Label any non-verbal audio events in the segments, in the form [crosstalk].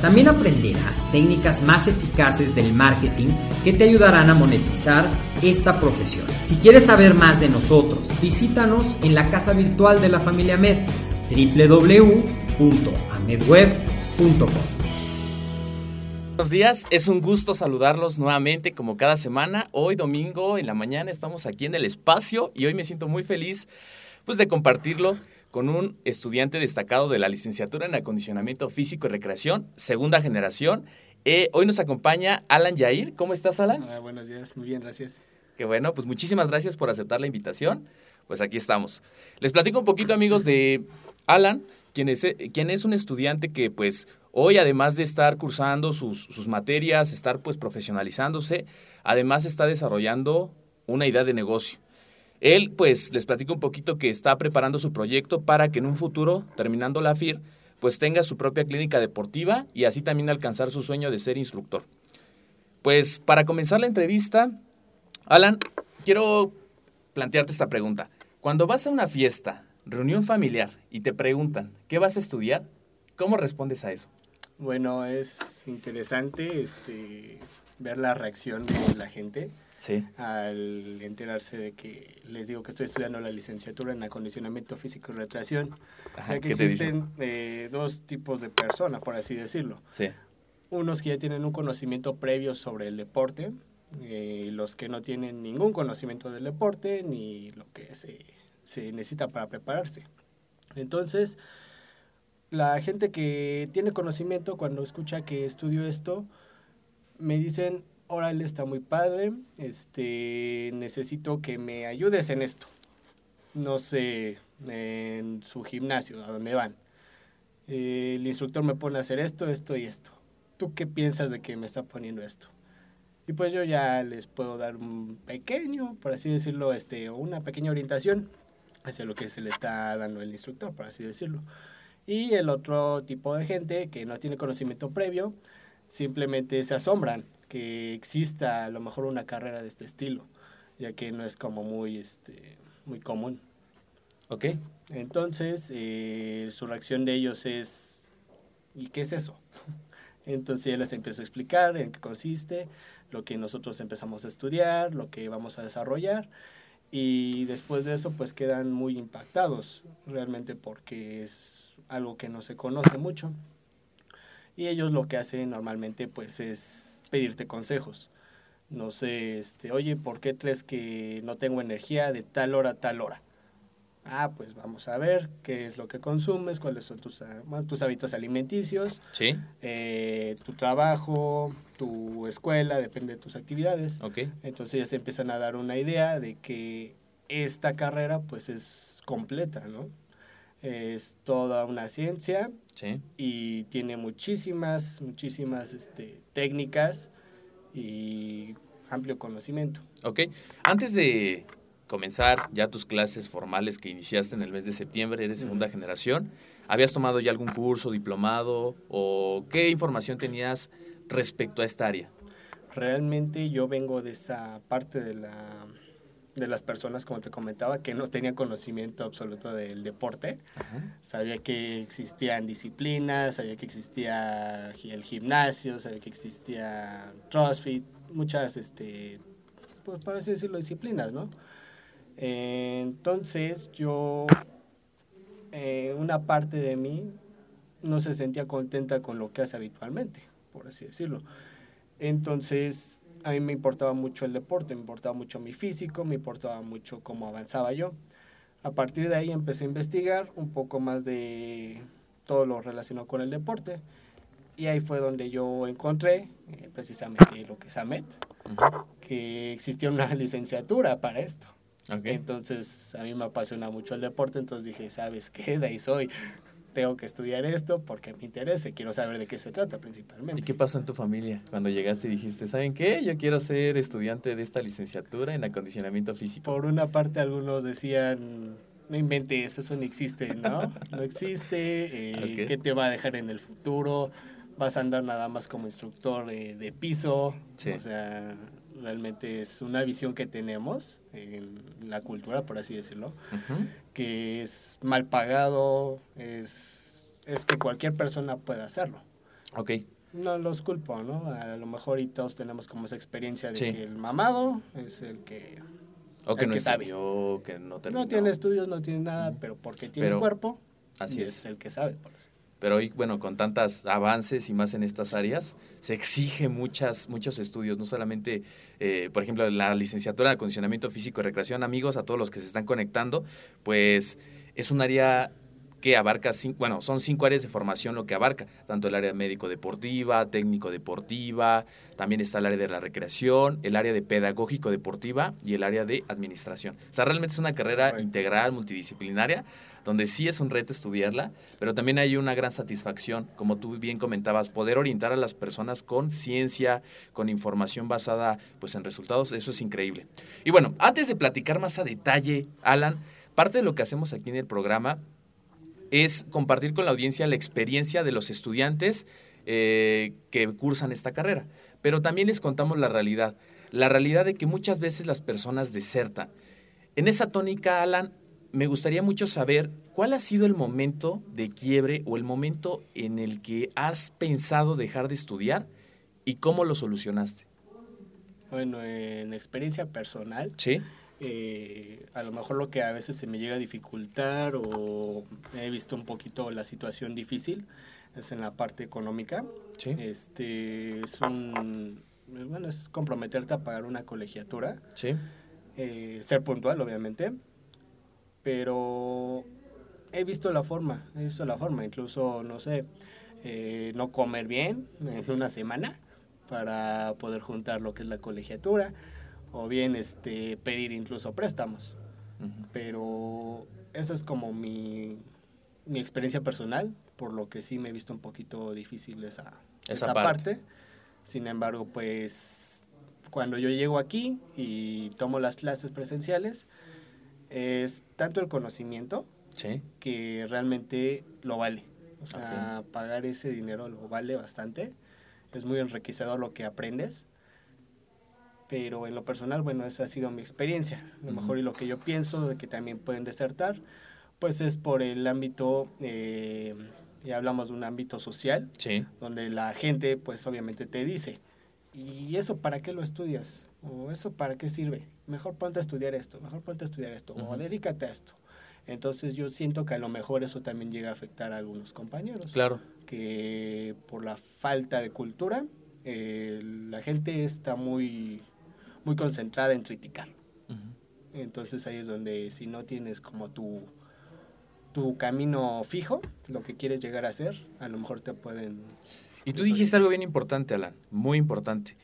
También aprenderás técnicas más eficaces del marketing que te ayudarán a monetizar esta profesión. Si quieres saber más de nosotros, visítanos en la casa virtual de la familia Med, www.amedweb.com. Buenos días, es un gusto saludarlos nuevamente como cada semana. Hoy domingo en la mañana estamos aquí en el espacio y hoy me siento muy feliz pues de compartirlo con un estudiante destacado de la licenciatura en acondicionamiento físico y recreación, segunda generación. Eh, hoy nos acompaña Alan Yair. ¿Cómo estás, Alan? Hola, buenos días, muy bien, gracias. Qué bueno, pues muchísimas gracias por aceptar la invitación. Pues aquí estamos. Les platico un poquito, amigos, de Alan, quien es, quien es un estudiante que pues Hoy, además de estar cursando sus, materias, estar pues profesionalizándose, además está desarrollando una idea de negocio. Él, pues, les platico un poquito que está preparando su proyecto para que en un futuro, terminando la FIR, pues tenga su propia clínica deportiva y así también alcanzar su sueño de ser instructor. Pues para comenzar la entrevista, Alan, quiero plantearte esta pregunta. Cuando vas a una fiesta, reunión familiar y te preguntan, ¿qué vas a estudiar? ¿Cómo respondes a eso? Bueno, es interesante este, ver la reacción de la gente al enterarse de que les digo que estoy estudiando la licenciatura en acondicionamiento físico y recreación. que existen eh, dos tipos de personas, por así decirlo. Unos que ya tienen un conocimiento previo sobre el deporte, eh, los que no tienen ningún conocimiento del deporte ni lo que se, se necesita para prepararse. Entonces, la gente que tiene conocimiento cuando escucha que estudio esto, me dicen, órale, está muy padre, este, necesito que me ayudes en esto. No sé, en su gimnasio, a dónde van. el instructor me pone a hacer esto, esto y esto. ¿Tú qué piensas de que me está poniendo esto? Y pues yo ya les puedo dar un pequeño, por así decirlo, este, una pequeña orientación hacia lo que se le está dando el instructor, por así decirlo. Y el otro tipo de gente que no tiene conocimiento previo, simplemente se asombran que exista a lo mejor una carrera de este estilo, ya que no es como muy, este, muy común. Ok. Entonces, eh, su reacción de ellos es, ¿y qué es eso? [laughs] Entonces ya les empiezo a explicar en qué consiste, lo que nosotros empezamos a estudiar, lo que vamos a desarrollar y después de eso pues quedan muy impactados realmente porque es algo que no se conoce mucho. Y ellos lo que hacen normalmente pues es pedirte consejos. No sé, este, oye, ¿por qué crees que no tengo energía de tal hora a tal hora? Ah, pues vamos a ver qué es lo que consumes, cuáles son tus, ah, tus hábitos alimenticios, ¿Sí? Eh, tu trabajo, tu escuela, depende de tus actividades. Okay. Entonces ya se empiezan a dar una idea de que esta carrera pues es completa, ¿no? Es toda una ciencia y tiene muchísimas, muchísimas este, técnicas y amplio conocimiento. Ok, antes de comenzar ya tus clases formales que iniciaste en el mes de septiembre, eres segunda generación, ¿habías tomado ya algún curso, diplomado o qué información tenías respecto a esta área? Realmente yo vengo de esa parte de la de las personas, como te comentaba, que no tenían conocimiento absoluto del deporte. Sabía que existían disciplinas, sabía que existía el gimnasio, sabía que existía CrossFit, muchas, este, pues para así decirlo, disciplinas, ¿no? Entonces yo, eh, una parte de mí no se sentía contenta con lo que hace habitualmente, por así decirlo. Entonces a mí me importaba mucho el deporte, me importaba mucho mi físico, me importaba mucho cómo avanzaba yo. A partir de ahí empecé a investigar un poco más de todo lo relacionado con el deporte. Y ahí fue donde yo encontré eh, precisamente lo que es AMET, que existía una [laughs] licenciatura para esto. Entonces a mí me apasiona mucho el deporte, entonces dije, ¿sabes qué? De ahí soy tengo que estudiar esto porque me interesa, quiero saber de qué se trata principalmente. ¿Y qué pasó en tu familia cuando llegaste y dijiste, ¿saben qué? Yo quiero ser estudiante de esta licenciatura en acondicionamiento físico. Por una parte algunos decían, no inventes, eso no existe, ¿no? [laughs] No existe, eh, ¿qué te va a dejar en el futuro? Vas a andar nada más como instructor de, piso, o sea, realmente es una visión que tenemos en la cultura, por así decirlo, que es mal pagado, es, es que cualquier persona puede hacerlo. Ok. No los culpo, ¿no? A lo mejor y todos tenemos como esa experiencia de que el mamado es el que... O que no que sabe. que no No tiene estudios, no tiene nada, pero porque tiene cuerpo, así es. es el que sabe, por pero hoy, bueno, con tantos avances y más en estas áreas, se exige muchas, muchos estudios, no solamente, eh, por ejemplo, la licenciatura de acondicionamiento físico y recreación, amigos, a todos los que se están conectando, pues es un área que abarca, cinco, bueno, son cinco áreas de formación lo que abarca, tanto el área médico-deportiva, técnico-deportiva, también está el área de la recreación, el área de pedagógico-deportiva y el área de administración. O sea, realmente es una carrera integral, multidisciplinaria, donde sí es un reto estudiarla, pero también hay una gran satisfacción, como tú bien comentabas, poder orientar a las personas con ciencia, con información basada pues en resultados, eso es increíble. Y bueno, antes de platicar más a detalle, Alan, parte de lo que hacemos aquí en el programa es compartir con la audiencia la experiencia de los estudiantes eh, que cursan esta carrera. Pero también les contamos la realidad, la realidad de que muchas veces las personas desertan. En esa tónica, Alan, me gustaría mucho saber cuál ha sido el momento de quiebre o el momento en el que has pensado dejar de estudiar y cómo lo solucionaste. Bueno, en experiencia personal, ¿Sí? Eh, a lo mejor lo que a veces se me llega a dificultar o he visto un poquito la situación difícil es en la parte económica. ¿Sí? Este, es un, bueno, es comprometerte a pagar una colegiatura. ¿Sí? Eh, ser puntual, obviamente. Pero he visto la forma, he visto la forma, incluso, no sé, eh, no comer bien en una semana para poder juntar lo que es la colegiatura o bien este, pedir incluso préstamos. Pero esa es como mi, mi, experiencia personal, por lo que sí me he visto un poquito difícil esa, esa, parte. Sin embargo, pues cuando yo llego aquí y tomo las clases presenciales, es tanto el conocimiento que realmente lo vale. O sea, pagar ese dinero lo vale bastante. Es muy enriquecedor lo que aprendes pero en lo personal, bueno, esa ha sido mi experiencia. A lo mejor y lo que yo pienso de que también pueden desertar, pues es por el ámbito, eh, ya hablamos de un ámbito social, donde la gente pues obviamente te dice, ¿y eso para qué lo estudias? ¿O eso para qué sirve? Mejor ponte a estudiar esto, mejor ponte a estudiar esto, o dedícate a esto. Entonces yo siento que a lo mejor eso también llega a afectar a algunos compañeros. Claro. Que por la falta de cultura, eh, la gente está muy muy concentrada en criticar. Entonces ahí es donde si no tienes como tu, tu camino fijo, lo que quieres llegar a hacer, a lo mejor te pueden... Y tú dijiste algo bien importante, Alan, muy importante.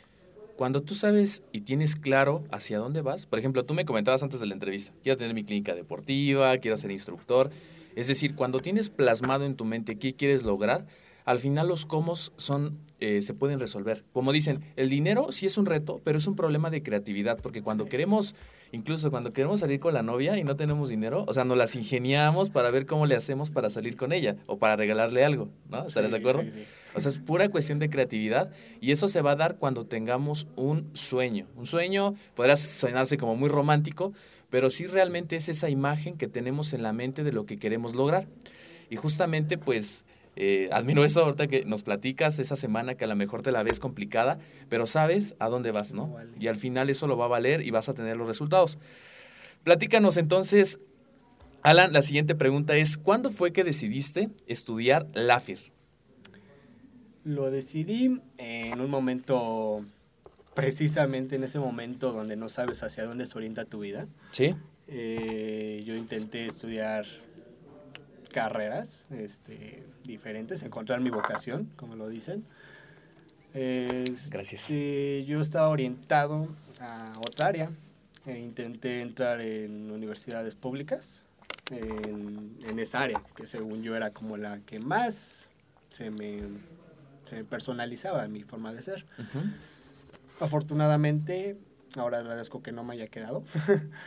Cuando tú sabes y tienes claro hacia dónde vas, por ejemplo, tú me comentabas antes de la entrevista, quiero tener mi clínica deportiva, quiero ser instructor. Es decir, cuando tienes plasmado en tu mente qué quieres lograr, al final los cómo son, eh, se pueden resolver. Como dicen, el dinero sí es un reto, pero es un problema de creatividad, porque cuando queremos, incluso cuando queremos salir con la novia y no tenemos dinero, o sea, nos las ingeniamos para ver cómo le hacemos para salir con ella o para regalarle algo, ¿no? ¿Estás de acuerdo? o sea, es pura cuestión de creatividad y eso se va a dar cuando tengamos un sueño. Un sueño podrá sonarse como muy romántico, pero sí realmente es esa imagen que tenemos en la mente de lo que queremos lograr. Y justamente, pues, eh, admiro eso ahorita que nos platicas esa semana que a lo mejor te la ves complicada, pero sabes a dónde vas, ¿no? Y al final eso lo va a valer y vas a tener los resultados. Platícanos entonces, Alan, la siguiente pregunta es, ¿cuándo fue que decidiste estudiar LAFIR? Lo decidí en un momento, precisamente en ese momento donde no sabes hacia dónde se orienta tu vida. Sí. Eh, yo intenté estudiar carreras este, diferentes, encontrar mi vocación, como lo dicen. Gracias. yo estaba orientado a otra área. E intenté entrar en universidades públicas, en, en, esa área, que según yo era como la que más se me, se personalizaba en mi forma de ser. Afortunadamente, ahora agradezco que no me haya quedado,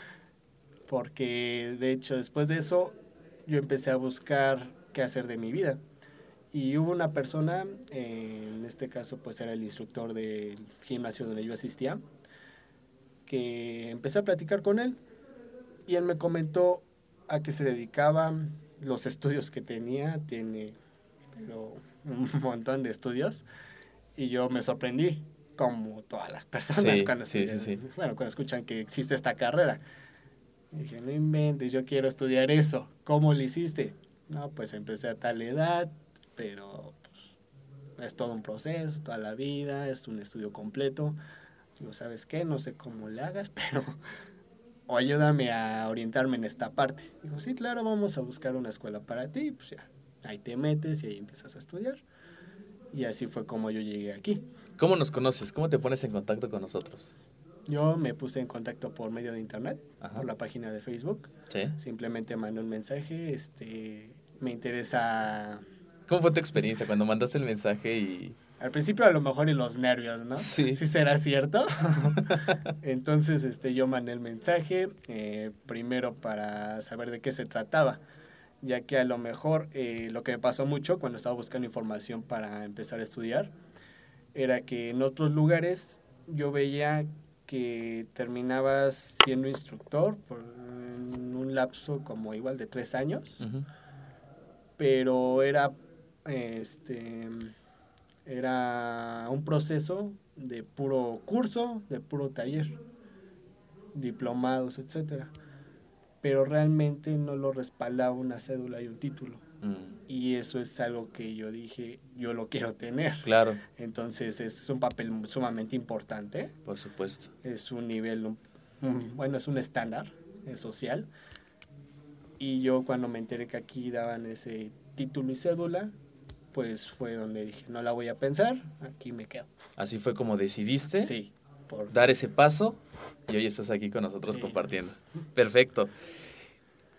[laughs] porque de hecho después de eso yo empecé a buscar qué hacer de mi vida. Y hubo una persona, en este caso pues era el instructor del gimnasio donde yo asistía, que empecé a platicar con él y él me comentó a qué se dedicaba, los estudios que tenía, tiene pero un [laughs] montón de estudios y yo me sorprendí como todas las personas cuando, bueno, cuando escuchan que existe esta carrera. Y dije, no inventes, yo quiero estudiar eso. ¿Cómo lo hiciste? No, pues empecé a tal edad, pero pues, es todo un proceso, toda la vida, es un estudio completo. Digo, ¿sabes qué? No sé cómo le hagas, [laughs] pero o ayúdame a orientarme en esta parte. Digo, sí, claro, vamos a buscar una escuela para ti. Pues ya, ahí te metes y ahí empiezas a estudiar. Y así fue como yo llegué aquí. ¿Cómo nos conoces? ¿Cómo te pones en contacto con nosotros? Yo me puse en contacto por medio de internet, por la página de Facebook. Sí. Simplemente mandé un mensaje, este, me interesa... ¿Cómo fue tu experiencia cuando mandaste el mensaje y al principio a lo mejor y los nervios, ¿no? Sí. [laughs] Sí será cierto. [laughs] Entonces este, yo mandé el mensaje, eh, primero para saber de qué se trataba, ya que a lo mejor eh, lo que me pasó mucho cuando estaba buscando información para empezar a estudiar, era que en otros lugares yo veía que terminabas siendo instructor por un lapso como igual de tres años, pero era este era un proceso de puro curso, de puro taller, diplomados, etcétera. Pero realmente no lo respaldaba una cédula y un título. Mm. Y eso es algo que yo dije, yo lo quiero tener. Claro. Entonces es un papel sumamente importante. Por supuesto. Es un nivel, bueno, es un estándar social. Y yo cuando me enteré que aquí daban ese título y cédula, pues fue donde dije, no la voy a pensar, aquí me quedo. Así fue como decidiste sí, por... dar ese paso y hoy estás aquí con nosotros compartiendo. Perfecto.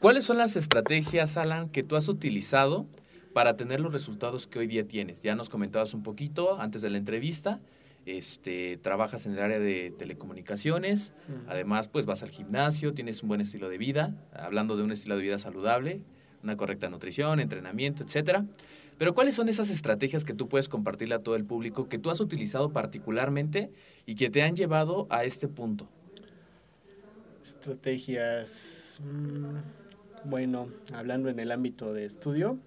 ¿Cuáles son las estrategias, Alan, que tú has utilizado para tener los resultados que hoy día tienes? Ya nos comentabas un poquito antes de la entrevista. Este, trabajas en el área de telecomunicaciones, además pues vas al gimnasio, tienes un buen estilo de vida, hablando de un estilo de vida saludable, una correcta nutrición, entrenamiento, etcétera. Pero ¿cuáles son esas estrategias que tú puedes compartirle a todo el público que tú has utilizado particularmente y que te han llevado a este punto? Estrategias, mm, bueno, hablando en el ámbito de estudio,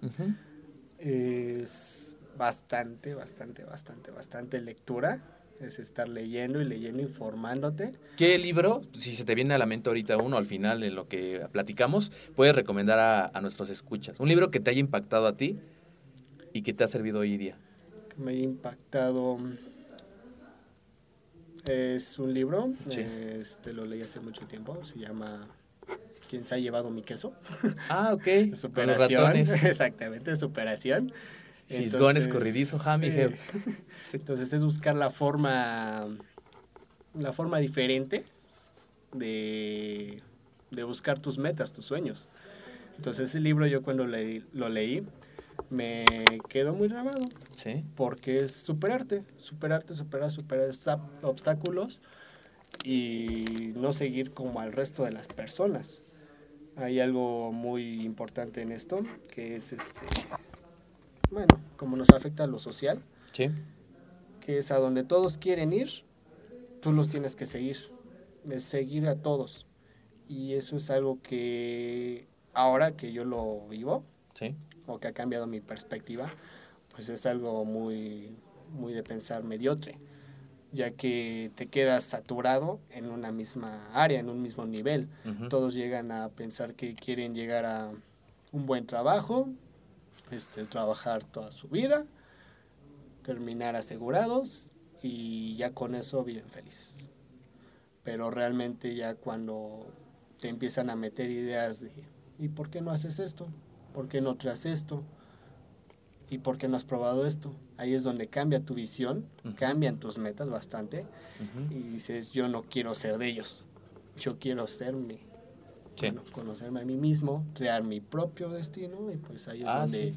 es bastante, bastante, bastante, bastante lectura. Es estar leyendo y leyendo, informándote. ¿Qué libro, si se te viene a la mente ahorita uno al final en lo que platicamos, puedes recomendar a, a nuestros escuchas? Un libro que te haya impactado a ti y qué te ha servido hoy día? Me ha impactado. Es un libro, este, lo leí hace mucho tiempo, se llama ¿Quién se ha llevado mi queso? Ah, ok. [laughs] superación. [laughs] Exactamente, superación. Fisgón escurridizo, Jami. [laughs] Entonces es buscar la forma, la forma diferente de, de buscar tus metas, tus sueños. Entonces ese libro yo cuando lo leí, me quedó muy grabado. Sí. Porque es superarte, superarte, superar, superar obstáculos y no seguir como al resto de las personas. Hay algo muy importante en esto, que es este, bueno, como nos afecta a lo social. Sí. Que es a donde todos quieren ir, tú los tienes que seguir, es seguir a todos. Y eso es algo que ahora que yo lo vivo, ¿Sí? o que ha cambiado mi perspectiva, pues es algo muy, muy de pensar mediocre. Ya que te quedas saturado en una misma área, en un mismo nivel. Todos llegan a pensar que quieren llegar a un buen trabajo, este, trabajar toda su vida, terminar asegurados y ya con eso viven felices. Pero realmente ya cuando te empiezan a meter ideas de ¿y por qué no haces esto? ¿Por qué no traes esto? ¿Y por qué no has probado esto? Ahí es donde cambia tu visión, cambian tus metas bastante y dices, yo no quiero ser de ellos, yo quiero serme, conocerme a mí mismo, crear mi propio destino y pues ahí es ah, donde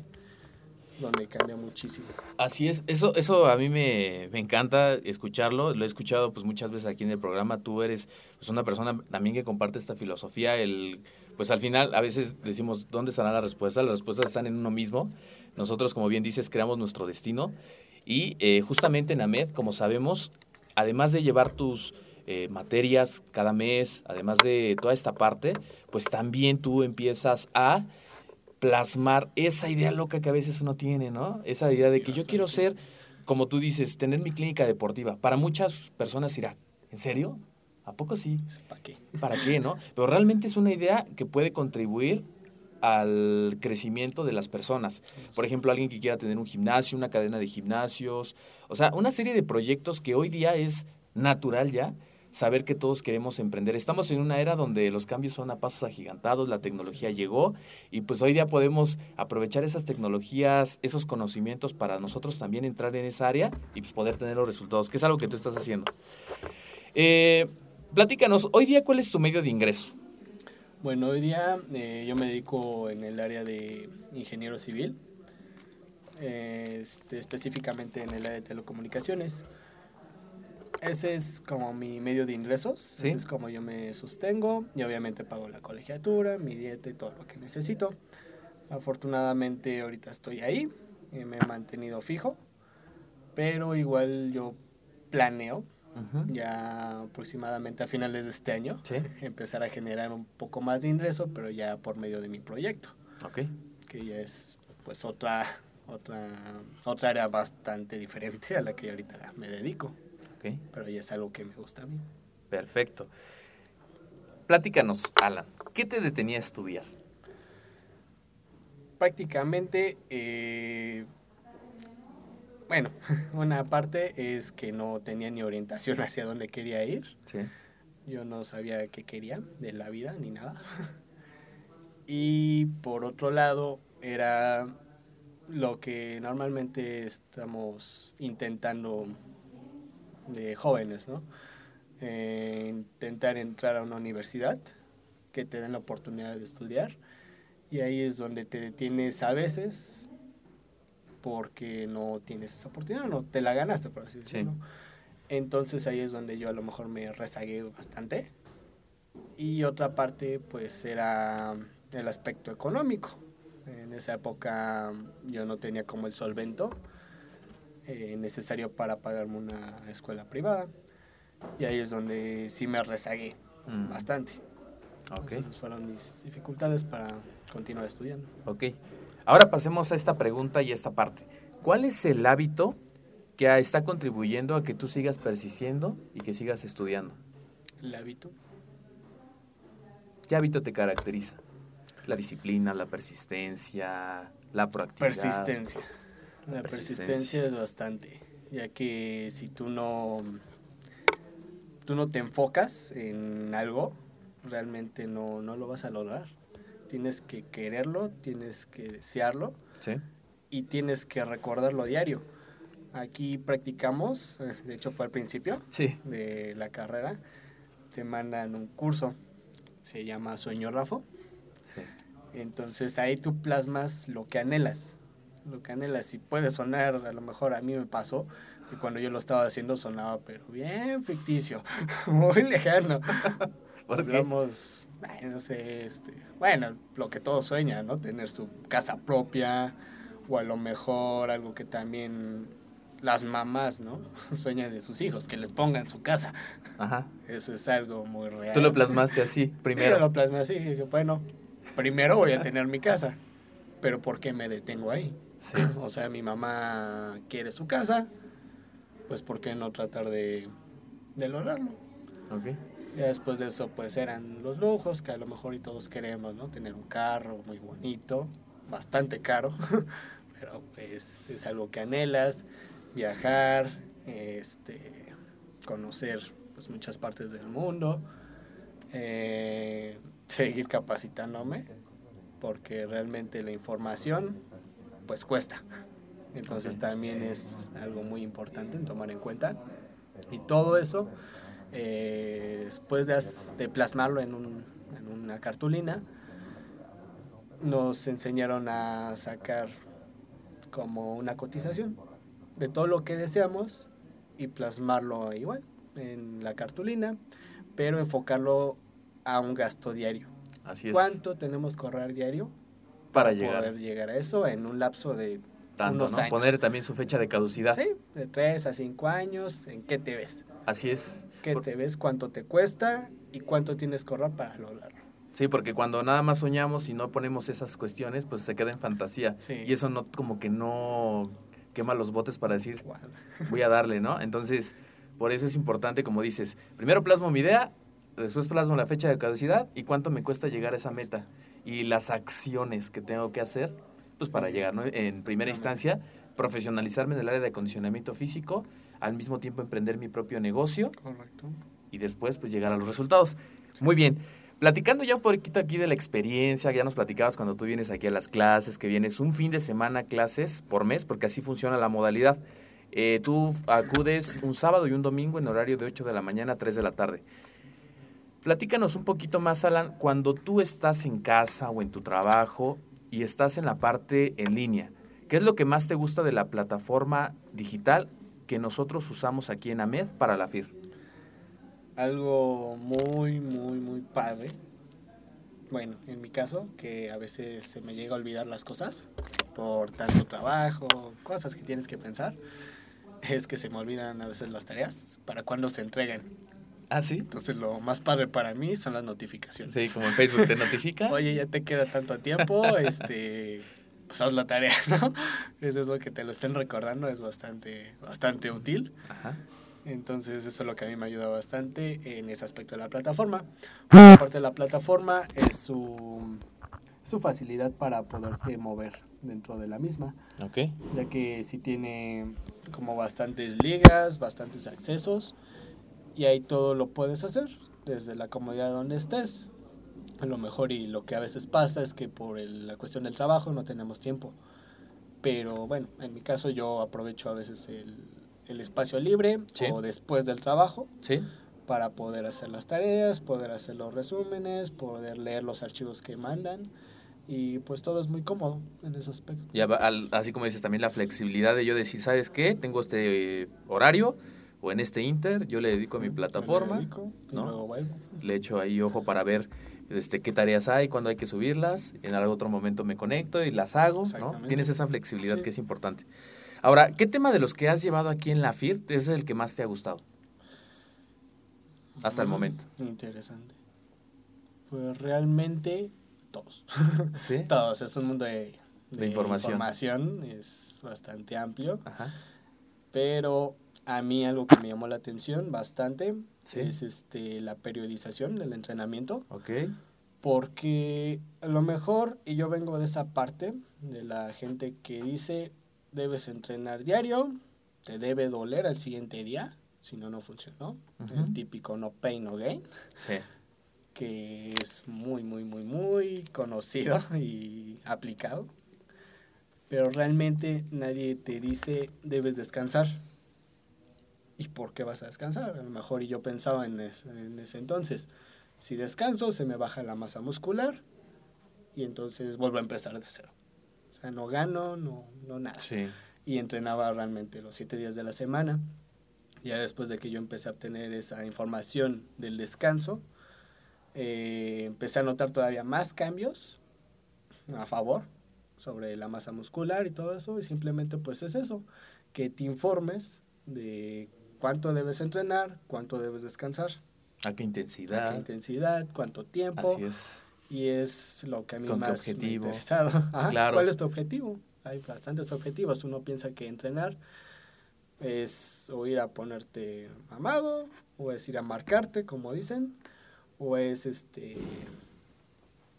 donde cambia muchísimo. Así es, eso, eso a mí me, encanta escucharlo, lo he escuchado pues muchas veces aquí en el programa, tú eres pues una persona también que comparte esta filosofía, el pues al final a veces decimos, ¿dónde estará la respuesta? Las respuestas están en uno mismo, nosotros como bien dices creamos nuestro destino y eh, justamente en AMED, como sabemos, además de llevar tus eh, materias cada mes, además de toda esta parte, pues también tú empiezas a plasmar esa idea loca que a veces uno tiene, ¿no? Esa idea de que yo quiero ser, como tú dices, tener mi clínica deportiva. Para muchas personas irá, ¿en serio? ¿A poco sí? ¿Para qué? ¿Para qué, no? Pero realmente es una idea que puede contribuir al crecimiento de las personas. Por ejemplo, alguien que quiera tener un gimnasio, una cadena de gimnasios, o sea, una serie de proyectos que hoy día es natural ya saber que todos queremos emprender. Estamos en una era donde los cambios son a pasos agigantados, la tecnología llegó y pues hoy día podemos aprovechar esas tecnologías, esos conocimientos para nosotros también entrar en esa área y pues, poder tener los resultados, que es algo que tú estás haciendo. Eh, platícanos, hoy día cuál es tu medio de ingreso? Bueno, hoy día eh, yo me dedico en el área de ingeniero civil, este, específicamente en el área de telecomunicaciones. Ese es como mi medio de ingresos. Ese es como yo me sostengo. Y obviamente pago la colegiatura, mi dieta y todo lo que necesito. Afortunadamente ahorita estoy ahí. Y me he mantenido fijo. Pero igual yo planeo ya aproximadamente a finales de este año [laughs] empezar a generar un poco más de ingreso, pero ya por medio de mi proyecto. Ok. Que ya es pues otra otra otra área bastante diferente a la que ahorita me dedico. Pero ya es algo que me gusta a mí. Perfecto. Platícanos, Alan, ¿qué te detenía a estudiar? Prácticamente, eh, bueno, [laughs] una parte es que no tenía ni orientación [laughs] hacia dónde quería ir. Sí. Yo no sabía qué quería de la vida ni nada. [laughs] Y por otro lado, era lo que normalmente estamos intentando de jóvenes, ¿no? Eh, intentar entrar a una universidad que te den la oportunidad de estudiar y ahí es donde te detienes a veces porque no tienes esa oportunidad, no te la ganaste, por así decirlo. Entonces ahí es donde yo a lo mejor me rezagué bastante. Y otra parte pues era el aspecto económico. En esa época yo no tenía como el solvento eh, necesario para pagarme una escuela privada. Y ahí es donde sí me rezagué mm. bastante. Okay. Esas fueron mis dificultades para continuar estudiando. Ok. Ahora pasemos a esta pregunta y esta parte. ¿Cuál es el hábito que está contribuyendo a que tú sigas persistiendo y que sigas estudiando? ¿El hábito? ¿Qué hábito te caracteriza? La disciplina, la persistencia, la proactividad. Persistencia. La, persistencia. es bastante, ya que si tú no, tú no te enfocas en algo, realmente no, no lo vas a lograr. Tienes que quererlo, tienes que desearlo y tienes que recordarlo a diario. Aquí practicamos, eh, de hecho fue al principio de la carrera, te mandan un curso, se llama Sueño Rafo. Entonces ahí tú plasmas lo que anhelas lo que anhelas. Si puede sonar, a lo mejor a mí me pasó, y cuando yo lo estaba haciendo sonaba, pero bien ficticio, [laughs] muy lejano. [laughs] ¿Por no sé, este, bueno, lo que todos sueñan, ¿no? Tener su casa propia, o a lo mejor algo que también las mamás, ¿no? [laughs] Sueñan de sus hijos, que les pongan su casa. Ajá. Eso es algo muy real. Tú lo plasmaste así, [laughs] primero. yo lo plasmé así, dije, bueno, primero voy a tener mi casa, pero ¿por qué me detengo ahí? [clears throat] O sea, mi mamá quiere su casa, pues ¿por qué no tratar de, de lograrlo? Okay. Ya después de eso, pues eran los lujos que a lo mejor y todos queremos, ¿no? Tener un carro muy bonito, bastante caro, [laughs] pero pues es algo que anhelas, viajar, este, conocer pues muchas partes del mundo, eh, seguir capacitándome, porque realmente la información pues cuesta. Entonces también es algo muy importante en tomar en cuenta. Y todo eso, eh, después de, plasmarlo en, un, en una cartulina, nos enseñaron a sacar como una cotización de todo lo que deseamos y plasmarlo igual en la cartulina, pero enfocarlo a un gasto diario. Así es. ¿Cuánto tenemos que ahorrar diario para, llegar. poder llegar a eso en un lapso de tanto, ¿no? Poner también su fecha de caducidad. Sí, de 3 a 5 años, ¿en qué te ves? Así es. ¿Qué te ves? ¿Cuánto te cuesta? ¿Y cuánto tienes que ahorrar para lograrlo? Sí, porque cuando nada más soñamos y no ponemos esas cuestiones, pues se queda en fantasía. Y eso no, como que no quema los botes para decir, [laughs] voy a darle, ¿no? Entonces, por eso es importante, como dices, primero plasmo mi idea, después plasmo la fecha de caducidad y cuánto me cuesta llegar a esa meta. Y las acciones que tengo que hacer pues para llegar, ¿no? En primera instancia, profesionalizarme en el área de acondicionamiento físico, al mismo tiempo emprender mi propio negocio. Correcto. Y después, pues llegar a los resultados. Muy bien. Platicando ya un poquito aquí de la experiencia, ya nos platicabas cuando tú vienes aquí a las clases, que vienes un fin de semana clases por mes, porque así funciona la modalidad. Eh, tú acudes un sábado y un domingo en horario de 8 de la mañana a 3 de la tarde. Platícanos un poquito más, Alan, cuando tú estás en casa o en tu trabajo y estás en la parte en línea. ¿Qué es lo que más te gusta de la plataforma digital que nosotros usamos aquí en AMED para la FIR? Algo muy, muy, muy padre. Bueno, en mi caso, que a veces se me llega a olvidar las cosas por tanto trabajo, cosas que tienes que pensar, es que se me olvidan a veces las tareas para cuando se entreguen. ¿Ah, sí? Entonces lo más padre para mí son las notificaciones. Sí, como en Facebook te notifica. [laughs] Oye, ya te queda tanto tiempo, este, pues haz la tarea, [laughs] ¿no? Es eso que te lo estén recordando, es bastante, bastante útil. Ajá. Entonces eso es lo que a mí me ayuda bastante en ese aspecto de la plataforma. [laughs] Aparte de la plataforma es su, su facilidad para poderte mover dentro de la misma. Ok. Ya que sí tiene como bastantes ligas, bastantes accesos y ahí todo lo puedes hacer desde la comodidad donde estés. A lo mejor y lo que a veces pasa es que por la cuestión del trabajo no tenemos tiempo. Pero bueno, en mi caso yo aprovecho a veces el, el espacio libre o después del trabajo ¿Sí? para poder hacer las tareas, poder hacer los resúmenes, poder leer los archivos que mandan y pues todo es muy cómodo en ese aspecto. Y así como dices, también la flexibilidad de yo decir, ¿sabes qué? Tengo este horario, o en este Inter, yo le dedico a mi plataforma, ¿no? Le echo ahí ojo para ver este, qué tareas hay, cuándo hay que subirlas, en algún otro momento me conecto y las hago, ¿no? Tienes esa flexibilidad que es importante. Ahora, ¿qué tema de los que has llevado aquí en la FIR es el que más te ha gustado? Hasta el mm, momento. Interesante. Pues realmente todos. ¿Sí? [laughs] todos. Es un mundo de, de, información. información. Es bastante amplio. Ajá. Pero a mí algo que me llamó la atención bastante es este la periodización del entrenamiento. Ok. Porque a lo mejor, y yo vengo de esa parte, de la gente que dice, debes entrenar diario, te debe doler al siguiente día, si no, no funcionó. El típico no pain, no gain. Sí. Que es muy, muy, muy, muy conocido [laughs] y aplicado. Pero realmente nadie te dice, debes descansar ¿Y por qué vas a descansar? A lo mejor y yo pensaba en ese, en ese entonces, si descanso se me baja la masa muscular y entonces vuelvo a empezar de cero. O sea, no gano, no, no nada. Sí. Y entrenaba realmente los siete días de la semana. Ya después de que yo empecé a obtener esa información del descanso, eh, empecé a notar todavía más cambios a favor sobre la masa muscular y todo eso. Y simplemente pues es eso, que te informes de cuánto debes entrenar, cuánto debes descansar. A qué intensidad. A qué intensidad, cuánto tiempo. Así es. Y es lo que a mí más objetivo? me ha interesado. [laughs] claro. ¿Cuál es tu objetivo? Hay bastantes objetivos. Uno piensa que entrenar Es o ir a ponerte amado, o es ir a marcarte, como dicen, o es este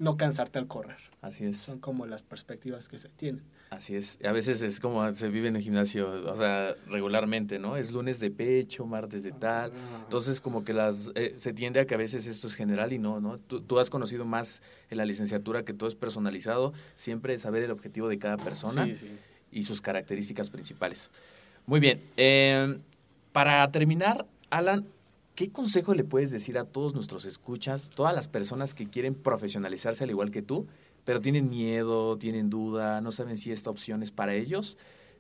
no cansarte al correr. Así es. Son como las perspectivas que se tienen. Así es. A veces es como se vive en el gimnasio, o sea, regularmente, ¿no? Es lunes de pecho, martes de tal. Entonces, como que las eh, se tiende a que a veces esto es general y no, ¿no? Tú, tú, has conocido más en la licenciatura que todo es personalizado, siempre saber el objetivo de cada persona y sus características principales. Muy bien. Eh, para terminar, Alan, ¿qué consejo le puedes decir a todos nuestros escuchas, todas las personas que quieren profesionalizarse al igual que tú? Pero tienen miedo, tienen duda, no saben si esta opción es para ellos,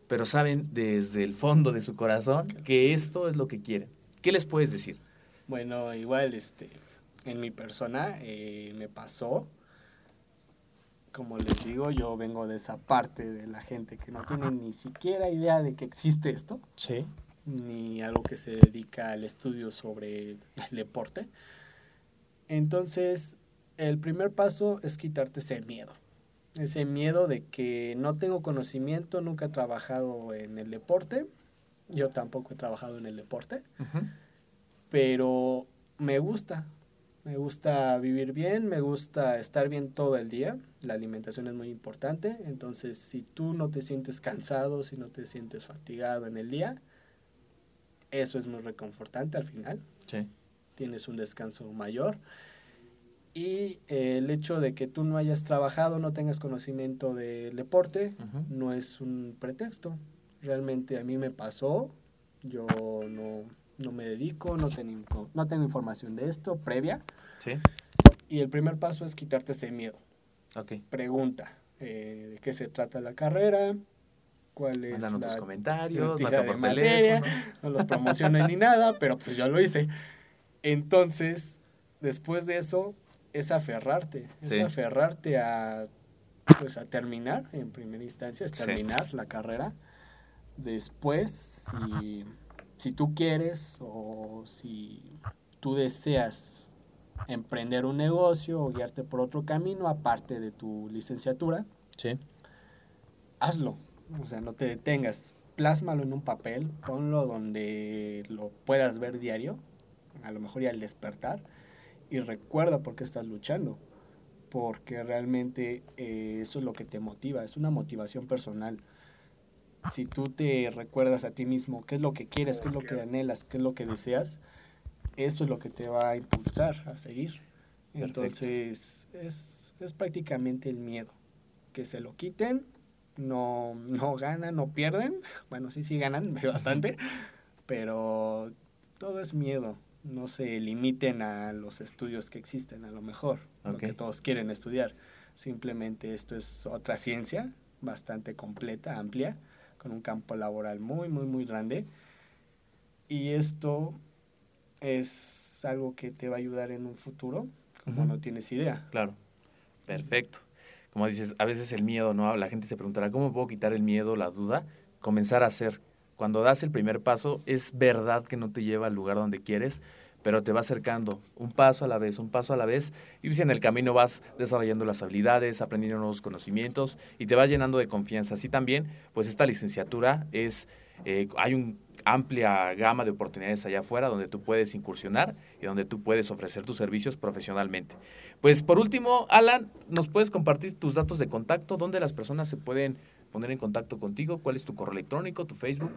pero saben desde el fondo de su corazón que esto es lo que quieren. ¿Qué les puedes decir? Bueno, igual, este, en mi persona eh, me pasó, como les digo, yo vengo de esa parte de la gente que no tiene ni siquiera idea de que existe esto. Sí. Ni algo que se dedica al estudio sobre el deporte. Entonces, el primer paso es quitarte ese miedo. Ese miedo de que no tengo conocimiento, nunca he trabajado en el deporte. Yo tampoco he trabajado en el deporte. Pero me gusta. Me gusta vivir bien, me gusta estar bien todo el día. La alimentación es muy importante. Entonces, si tú no te sientes cansado, si no te sientes fatigado en el día, eso es muy reconfortante al final. Sí. Tienes un descanso mayor. Y eh, el hecho de que tú no hayas trabajado, no tengas conocimiento del deporte, no es un pretexto. Realmente a mí me pasó, yo no, no me dedico, no tengo, no tengo información de esto previa. Sí. Y el primer paso es quitarte ese miedo. Okay. Pregunta, eh, ¿de qué se trata la carrera? ¿Cuál es Mándanos la tus comentarios, por materia, No los promocioné ni nada, pero pues yo lo hice. Entonces, después de eso, es aferrarte, es aferrarte a, pues, a terminar en primera instancia, es terminar la carrera. Después, si, si tú quieres o si tú deseas emprender un negocio o guiarte por otro camino aparte de tu licenciatura, sí. hazlo. O sea, no te detengas. Plásmalo en un papel, ponlo donde lo puedas ver diario, a lo mejor ya al despertar y recuerda por qué estás luchando, porque realmente eh, eso es lo que te motiva, es una motivación personal. Si tú te recuerdas a ti mismo qué es lo que quieres, qué es lo que anhelas, qué es lo que deseas, eso es lo que te va a impulsar a seguir. Entonces, es, es prácticamente el miedo. Que se lo quiten, no, no ganan, no pierden. [laughs] Bueno, sí, sí ganan [laughs] bastante, pero todo es miedo no se limiten a los estudios que existen, a lo mejor, lo que todos quieren estudiar. Simplemente esto es otra ciencia bastante completa, amplia, con un campo laboral muy, muy, muy grande. Y esto es algo que te va a ayudar en un futuro, como no tienes idea. Claro, perfecto. Como dices, a veces el miedo, ¿no? La gente se preguntará, ¿cómo puedo quitar el miedo, la duda? Comenzar a hacer cuando das el primer paso, es verdad que no te lleva al lugar donde quieres, pero te va acercando un paso a la vez, un paso a la vez, y si en el camino vas desarrollando las habilidades, aprendiendo nuevos conocimientos y te vas llenando de confianza. Así también, pues esta licenciatura es, eh, hay una amplia gama de oportunidades allá afuera donde tú puedes incursionar y donde tú puedes ofrecer tus servicios profesionalmente. Pues por último, Alan, ¿nos puedes compartir tus datos de contacto? ¿Dónde las personas se pueden poner en contacto contigo? ¿Cuál es tu correo electrónico, tu Facebook?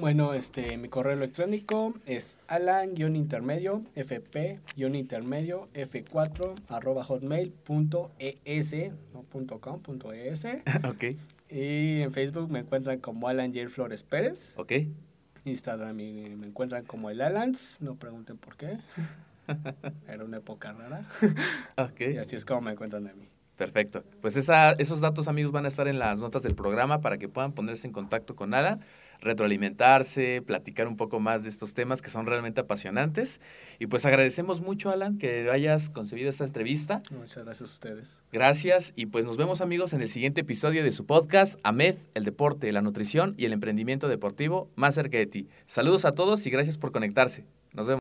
Bueno, este, mi correo electrónico es alan-intermedio, fp-intermedio, f4, arroba hotmail.es, no punto .com, punto .es. [laughs] ok. Y en Facebook me encuentran como Alan J. Flores Pérez. Ok. Instagram me encuentran como el Alans, no pregunten por qué. [laughs] Era una época rara. ok. Y así es como me encuentran a mí. Perfecto. Pues esa, esos datos, amigos, van a estar en las notas del programa para que puedan ponerse en contacto con Alan, retroalimentarse, platicar un poco más de estos temas que son realmente apasionantes. Y pues agradecemos mucho, Alan, que hayas concebido esta entrevista. Muchas gracias a ustedes. Gracias. Y pues nos vemos, amigos, en el siguiente episodio de su podcast, AMED, el deporte, la nutrición y el emprendimiento deportivo más cerca de ti. Saludos a todos y gracias por conectarse. Nos vemos.